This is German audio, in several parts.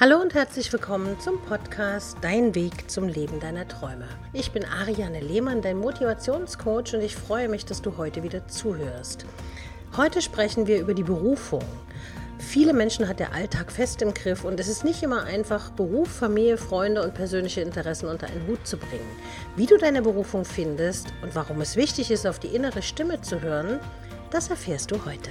Hallo und herzlich willkommen zum Podcast Dein Weg zum Leben deiner Träume. Ich bin Ariane Lehmann, dein Motivationscoach und ich freue mich, dass du heute wieder zuhörst. Heute sprechen wir über die Berufung. Viele Menschen hat der Alltag fest im Griff und es ist nicht immer einfach, Beruf, Familie, Freunde und persönliche Interessen unter einen Hut zu bringen. Wie du deine Berufung findest und warum es wichtig ist, auf die innere Stimme zu hören, das erfährst du heute.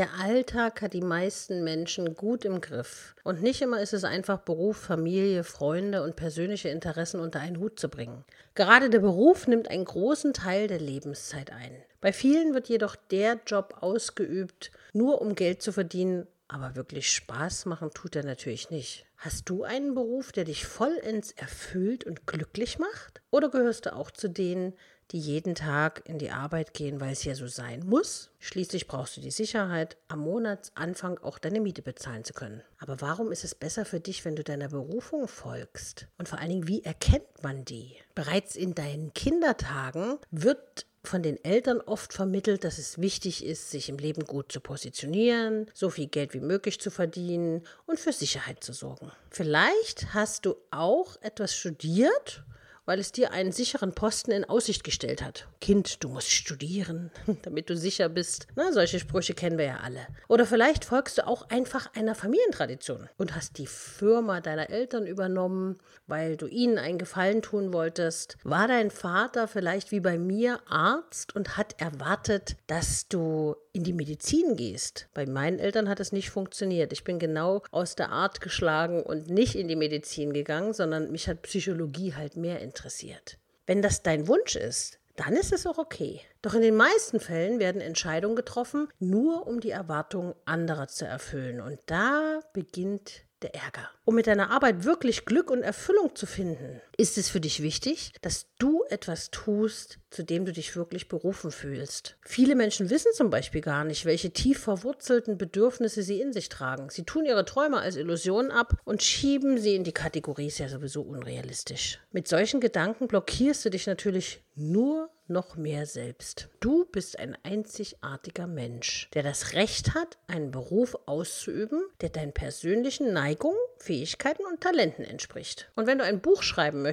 Der Alltag hat die meisten Menschen gut im Griff. Und nicht immer ist es einfach Beruf, Familie, Freunde und persönliche Interessen unter einen Hut zu bringen. Gerade der Beruf nimmt einen großen Teil der Lebenszeit ein. Bei vielen wird jedoch der Job ausgeübt, nur um Geld zu verdienen, aber wirklich Spaß machen tut er natürlich nicht. Hast du einen Beruf, der dich vollends erfüllt und glücklich macht? Oder gehörst du auch zu denen, die jeden Tag in die Arbeit gehen, weil es ja so sein muss. Schließlich brauchst du die Sicherheit, am Monatsanfang auch deine Miete bezahlen zu können. Aber warum ist es besser für dich, wenn du deiner Berufung folgst? Und vor allen Dingen, wie erkennt man die? Bereits in deinen Kindertagen wird von den Eltern oft vermittelt, dass es wichtig ist, sich im Leben gut zu positionieren, so viel Geld wie möglich zu verdienen und für Sicherheit zu sorgen. Vielleicht hast du auch etwas studiert weil es dir einen sicheren Posten in Aussicht gestellt hat. Kind, du musst studieren, damit du sicher bist. Na, solche Sprüche kennen wir ja alle. Oder vielleicht folgst du auch einfach einer Familientradition und hast die Firma deiner Eltern übernommen, weil du ihnen einen Gefallen tun wolltest. War dein Vater vielleicht wie bei mir Arzt und hat erwartet, dass du in die Medizin gehst. Bei meinen Eltern hat es nicht funktioniert. Ich bin genau aus der Art geschlagen und nicht in die Medizin gegangen, sondern mich hat Psychologie halt mehr interessiert. Wenn das dein Wunsch ist, dann ist es auch okay. Doch in den meisten Fällen werden Entscheidungen getroffen, nur um die Erwartungen anderer zu erfüllen. Und da beginnt der Ärger. Um mit deiner Arbeit wirklich Glück und Erfüllung zu finden, ist es für dich wichtig, dass du etwas tust, zu dem du dich wirklich berufen fühlst. Viele Menschen wissen zum Beispiel gar nicht, welche tief verwurzelten Bedürfnisse sie in sich tragen. Sie tun ihre Träume als Illusionen ab und schieben sie in die Kategorie ist ja sowieso unrealistisch. Mit solchen Gedanken blockierst du dich natürlich nur noch mehr selbst. Du bist ein einzigartiger Mensch, der das Recht hat, einen Beruf auszuüben, der deinen persönlichen Neigungen, Fähigkeiten und Talenten entspricht. Und wenn du ein Buch schreiben möchtest,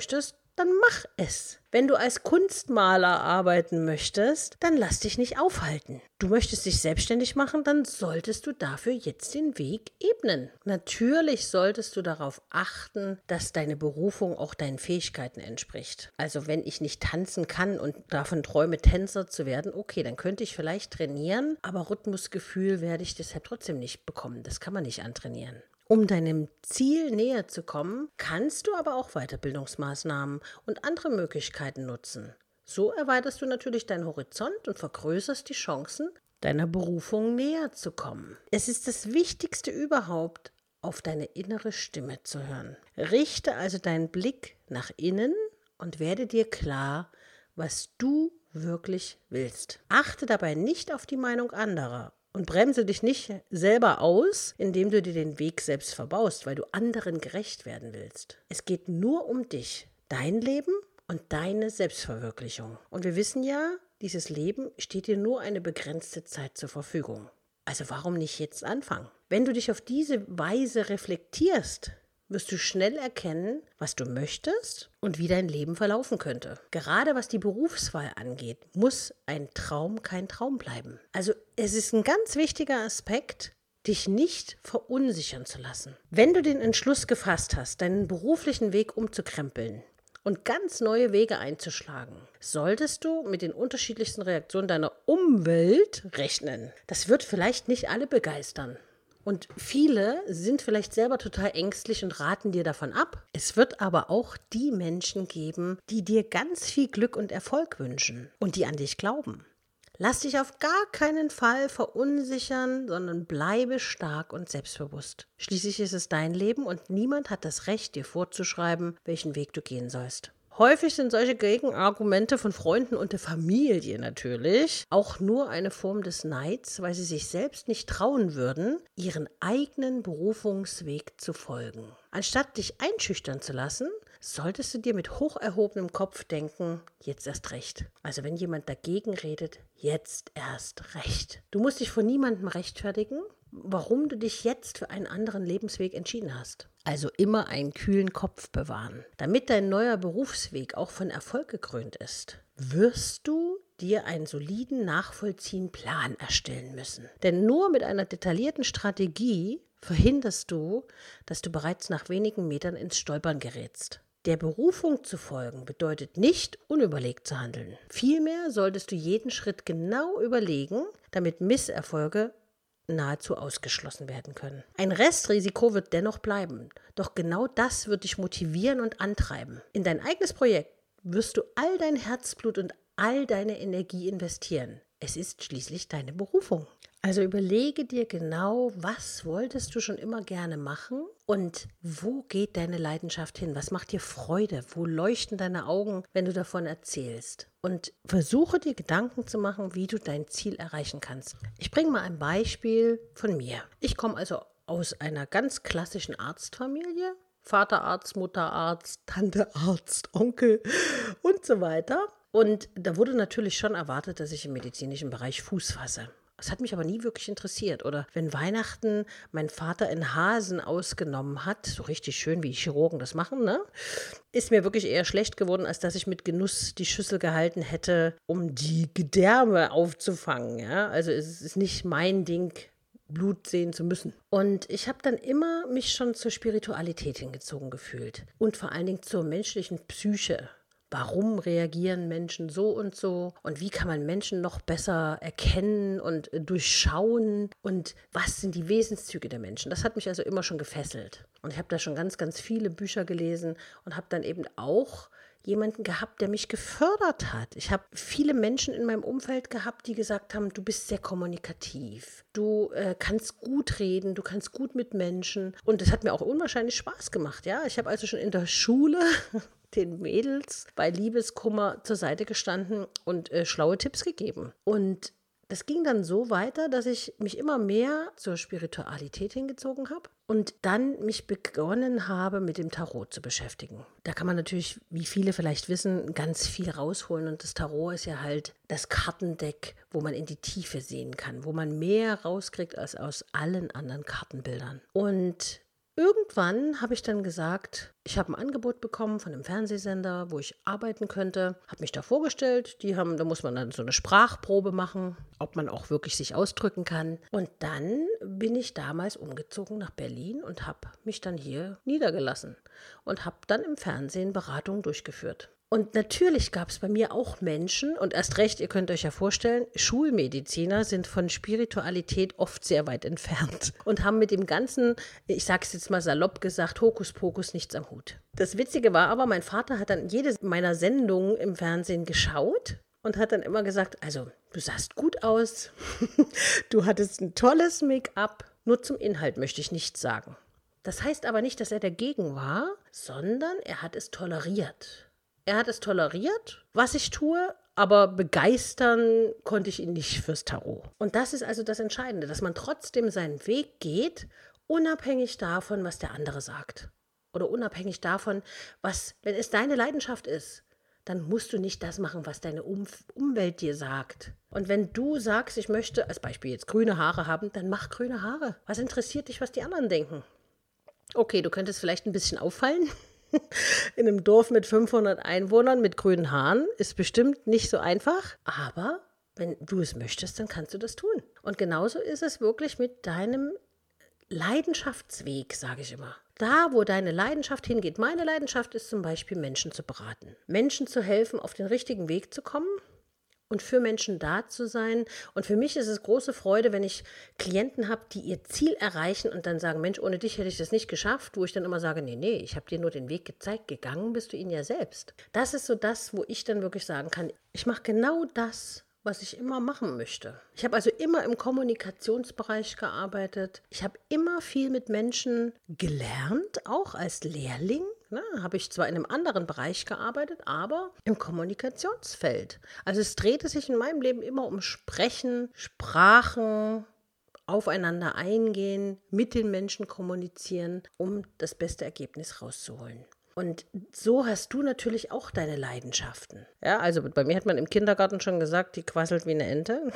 dann mach es. Wenn du als Kunstmaler arbeiten möchtest, dann lass dich nicht aufhalten. Du möchtest dich selbstständig machen, dann solltest du dafür jetzt den Weg ebnen. Natürlich solltest du darauf achten, dass deine Berufung auch deinen Fähigkeiten entspricht. Also wenn ich nicht tanzen kann und davon träume, Tänzer zu werden, okay, dann könnte ich vielleicht trainieren, aber Rhythmusgefühl werde ich deshalb trotzdem nicht bekommen. Das kann man nicht antrainieren. Um deinem Ziel näher zu kommen, kannst du aber auch Weiterbildungsmaßnahmen und andere Möglichkeiten nutzen. So erweiterst du natürlich deinen Horizont und vergrößerst die Chancen, deiner Berufung näher zu kommen. Es ist das Wichtigste überhaupt, auf deine innere Stimme zu hören. Richte also deinen Blick nach innen und werde dir klar, was du wirklich willst. Achte dabei nicht auf die Meinung anderer und bremse dich nicht selber aus, indem du dir den Weg selbst verbaust, weil du anderen gerecht werden willst. Es geht nur um dich, dein Leben und deine Selbstverwirklichung. Und wir wissen ja, dieses Leben steht dir nur eine begrenzte Zeit zur Verfügung. Also warum nicht jetzt anfangen? Wenn du dich auf diese Weise reflektierst, wirst du schnell erkennen, was du möchtest und wie dein Leben verlaufen könnte. Gerade was die Berufswahl angeht, muss ein Traum kein Traum bleiben. Also es ist ein ganz wichtiger Aspekt, dich nicht verunsichern zu lassen. Wenn du den Entschluss gefasst hast, deinen beruflichen Weg umzukrempeln, und ganz neue Wege einzuschlagen, solltest du mit den unterschiedlichsten Reaktionen deiner Umwelt rechnen. Das wird vielleicht nicht alle begeistern. Und viele sind vielleicht selber total ängstlich und raten dir davon ab. Es wird aber auch die Menschen geben, die dir ganz viel Glück und Erfolg wünschen und die an dich glauben. Lass dich auf gar keinen Fall verunsichern, sondern bleibe stark und selbstbewusst. Schließlich ist es dein Leben und niemand hat das Recht, dir vorzuschreiben, welchen Weg du gehen sollst. Häufig sind solche Gegenargumente von Freunden und der Familie natürlich auch nur eine Form des Neids, weil sie sich selbst nicht trauen würden, ihren eigenen Berufungsweg zu folgen. Anstatt dich einschüchtern zu lassen, solltest du dir mit hoch erhobenem Kopf denken, jetzt erst recht. Also wenn jemand dagegen redet, jetzt erst recht. Du musst dich vor niemandem rechtfertigen, warum du dich jetzt für einen anderen Lebensweg entschieden hast. Also immer einen kühlen Kopf bewahren. Damit dein neuer Berufsweg auch von Erfolg gekrönt ist, wirst du dir einen soliden, nachvollziehenden Plan erstellen müssen. Denn nur mit einer detaillierten Strategie verhinderst du, dass du bereits nach wenigen Metern ins Stolpern gerätst. Der Berufung zu folgen bedeutet nicht unüberlegt zu handeln. Vielmehr solltest du jeden Schritt genau überlegen, damit Misserfolge nahezu ausgeschlossen werden können. Ein Restrisiko wird dennoch bleiben, doch genau das wird dich motivieren und antreiben. In dein eigenes Projekt wirst du all dein Herzblut und all deine Energie investieren. Es ist schließlich deine Berufung. Also überlege dir genau, was wolltest du schon immer gerne machen und wo geht deine Leidenschaft hin? Was macht dir Freude? Wo leuchten deine Augen, wenn du davon erzählst? Und versuche dir Gedanken zu machen, wie du dein Ziel erreichen kannst. Ich bringe mal ein Beispiel von mir. Ich komme also aus einer ganz klassischen Arztfamilie. Vaterarzt, Mutterarzt, Tantearzt, Onkel und so weiter. Und da wurde natürlich schon erwartet, dass ich im medizinischen Bereich Fuß fasse. Das hat mich aber nie wirklich interessiert. Oder wenn Weihnachten mein Vater einen Hasen ausgenommen hat, so richtig schön, wie Chirurgen das machen, ne? ist mir wirklich eher schlecht geworden, als dass ich mit Genuss die Schüssel gehalten hätte, um die Gedärme aufzufangen. Ja? Also es ist nicht mein Ding, Blut sehen zu müssen. Und ich habe dann immer mich schon zur Spiritualität hingezogen gefühlt und vor allen Dingen zur menschlichen Psyche. Warum reagieren Menschen so und so? Und wie kann man Menschen noch besser erkennen und äh, durchschauen? Und was sind die Wesenszüge der Menschen? Das hat mich also immer schon gefesselt. Und ich habe da schon ganz, ganz viele Bücher gelesen und habe dann eben auch jemanden gehabt, der mich gefördert hat. Ich habe viele Menschen in meinem Umfeld gehabt, die gesagt haben, du bist sehr kommunikativ, du äh, kannst gut reden, du kannst gut mit Menschen. Und das hat mir auch unwahrscheinlich Spaß gemacht. Ja, ich habe also schon in der Schule den Mädels bei Liebeskummer zur Seite gestanden und äh, schlaue Tipps gegeben. Und das ging dann so weiter, dass ich mich immer mehr zur Spiritualität hingezogen habe und dann mich begonnen habe, mit dem Tarot zu beschäftigen. Da kann man natürlich, wie viele vielleicht wissen, ganz viel rausholen. Und das Tarot ist ja halt das Kartendeck, wo man in die Tiefe sehen kann, wo man mehr rauskriegt als aus allen anderen Kartenbildern. Und Irgendwann habe ich dann gesagt, ich habe ein Angebot bekommen von einem Fernsehsender, wo ich arbeiten könnte, habe mich da vorgestellt. Die haben, da muss man dann so eine Sprachprobe machen, ob man auch wirklich sich ausdrücken kann. Und dann bin ich damals umgezogen nach Berlin und habe mich dann hier niedergelassen und habe dann im Fernsehen Beratungen durchgeführt. Und natürlich gab es bei mir auch Menschen, und erst recht, ihr könnt euch ja vorstellen, Schulmediziner sind von Spiritualität oft sehr weit entfernt und haben mit dem ganzen, ich sag's jetzt mal salopp gesagt, Hokuspokus nichts am Hut. Das Witzige war aber, mein Vater hat dann jede meiner Sendungen im Fernsehen geschaut und hat dann immer gesagt, also du sahst gut aus, du hattest ein tolles Make-up, nur zum Inhalt möchte ich nichts sagen. Das heißt aber nicht, dass er dagegen war, sondern er hat es toleriert. Er hat es toleriert, was ich tue, aber begeistern konnte ich ihn nicht fürs Tarot. Und das ist also das Entscheidende, dass man trotzdem seinen Weg geht, unabhängig davon, was der andere sagt. Oder unabhängig davon, was, wenn es deine Leidenschaft ist, dann musst du nicht das machen, was deine um Umwelt dir sagt. Und wenn du sagst, ich möchte als Beispiel jetzt grüne Haare haben, dann mach grüne Haare. Was interessiert dich, was die anderen denken? Okay, du könntest vielleicht ein bisschen auffallen, in einem Dorf mit 500 Einwohnern mit grünen Haaren ist bestimmt nicht so einfach, aber wenn du es möchtest, dann kannst du das tun. Und genauso ist es wirklich mit deinem Leidenschaftsweg, sage ich immer. Da, wo deine Leidenschaft hingeht. Meine Leidenschaft ist zum Beispiel, Menschen zu beraten. Menschen zu helfen, auf den richtigen Weg zu kommen und für Menschen da zu sein. Und für mich ist es große Freude, wenn ich Klienten habe, die ihr Ziel erreichen und dann sagen, Mensch, ohne dich hätte ich das nicht geschafft, wo ich dann immer sage, nee, nee, ich habe dir nur den Weg gezeigt, gegangen bist du ihn ja selbst. Das ist so das, wo ich dann wirklich sagen kann, ich mache genau das, was ich immer machen möchte. Ich habe also immer im Kommunikationsbereich gearbeitet. Ich habe immer viel mit Menschen gelernt, auch als Lehrling. Ne, habe ich zwar in einem anderen Bereich gearbeitet, aber im Kommunikationsfeld. Also es drehte sich in meinem Leben immer um Sprechen, Sprachen, aufeinander eingehen, mit den Menschen kommunizieren, um das beste Ergebnis rauszuholen. Und so hast du natürlich auch deine Leidenschaften. Ja, also bei mir hat man im Kindergarten schon gesagt, die quasselt wie eine Ente.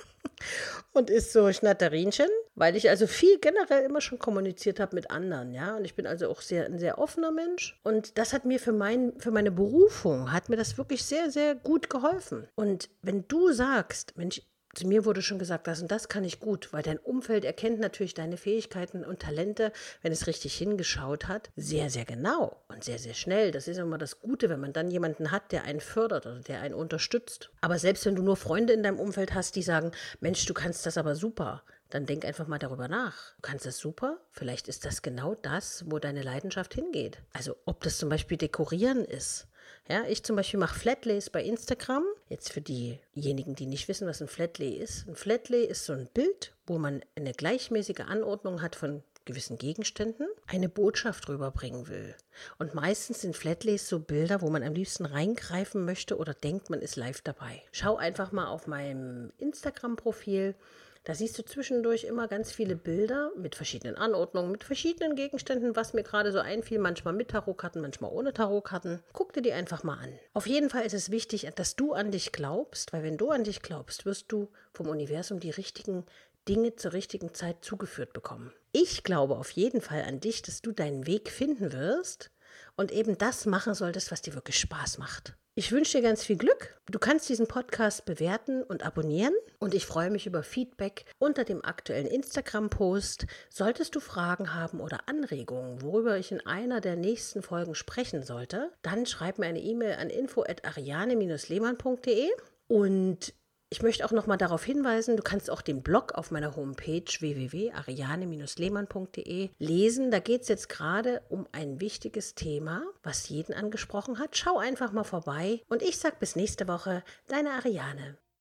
und ist so Schnatterinchen, weil ich also viel generell immer schon kommuniziert habe mit anderen, ja. Und ich bin also auch sehr, ein sehr offener Mensch. Und das hat mir für, mein, für meine Berufung, hat mir das wirklich sehr, sehr gut geholfen. Und wenn du sagst, Mensch, zu mir wurde schon gesagt, das und das kann ich gut, weil dein Umfeld erkennt natürlich deine Fähigkeiten und Talente, wenn es richtig hingeschaut hat, sehr, sehr genau und sehr, sehr schnell. Das ist immer das Gute, wenn man dann jemanden hat, der einen fördert oder der einen unterstützt. Aber selbst wenn du nur Freunde in deinem Umfeld hast, die sagen, Mensch, du kannst das aber super, dann denk einfach mal darüber nach. Du kannst das super, vielleicht ist das genau das, wo deine Leidenschaft hingeht. Also ob das zum Beispiel Dekorieren ist ja, ich zum Beispiel mache Flatlays bei Instagram. Jetzt für diejenigen, die nicht wissen, was ein Flatlay ist. Ein Flatlay ist so ein Bild, wo man eine gleichmäßige Anordnung hat von gewissen Gegenständen eine Botschaft rüberbringen will. Und meistens sind Flatlays so Bilder, wo man am liebsten reingreifen möchte oder denkt, man ist live dabei. Schau einfach mal auf meinem Instagram-Profil. Da siehst du zwischendurch immer ganz viele Bilder mit verschiedenen Anordnungen, mit verschiedenen Gegenständen, was mir gerade so einfiel, manchmal mit Tarotkarten, manchmal ohne Tarotkarten. Guck dir die einfach mal an. Auf jeden Fall ist es wichtig, dass du an dich glaubst, weil wenn du an dich glaubst, wirst du vom Universum die richtigen Dinge zur richtigen Zeit zugeführt bekommen. Ich glaube auf jeden Fall an dich, dass du deinen Weg finden wirst und eben das machen solltest, was dir wirklich Spaß macht. Ich wünsche dir ganz viel Glück. Du kannst diesen Podcast bewerten und abonnieren und ich freue mich über Feedback unter dem aktuellen Instagram-Post. Solltest du Fragen haben oder Anregungen, worüber ich in einer der nächsten Folgen sprechen sollte, dann schreib mir eine E-Mail an info@ariane-lehmann.de und ich möchte auch noch mal darauf hinweisen, du kannst auch den Blog auf meiner Homepage www.ariane-lehmann.de lesen. Da geht es jetzt gerade um ein wichtiges Thema, was jeden angesprochen hat. Schau einfach mal vorbei und ich sage bis nächste Woche, deine Ariane.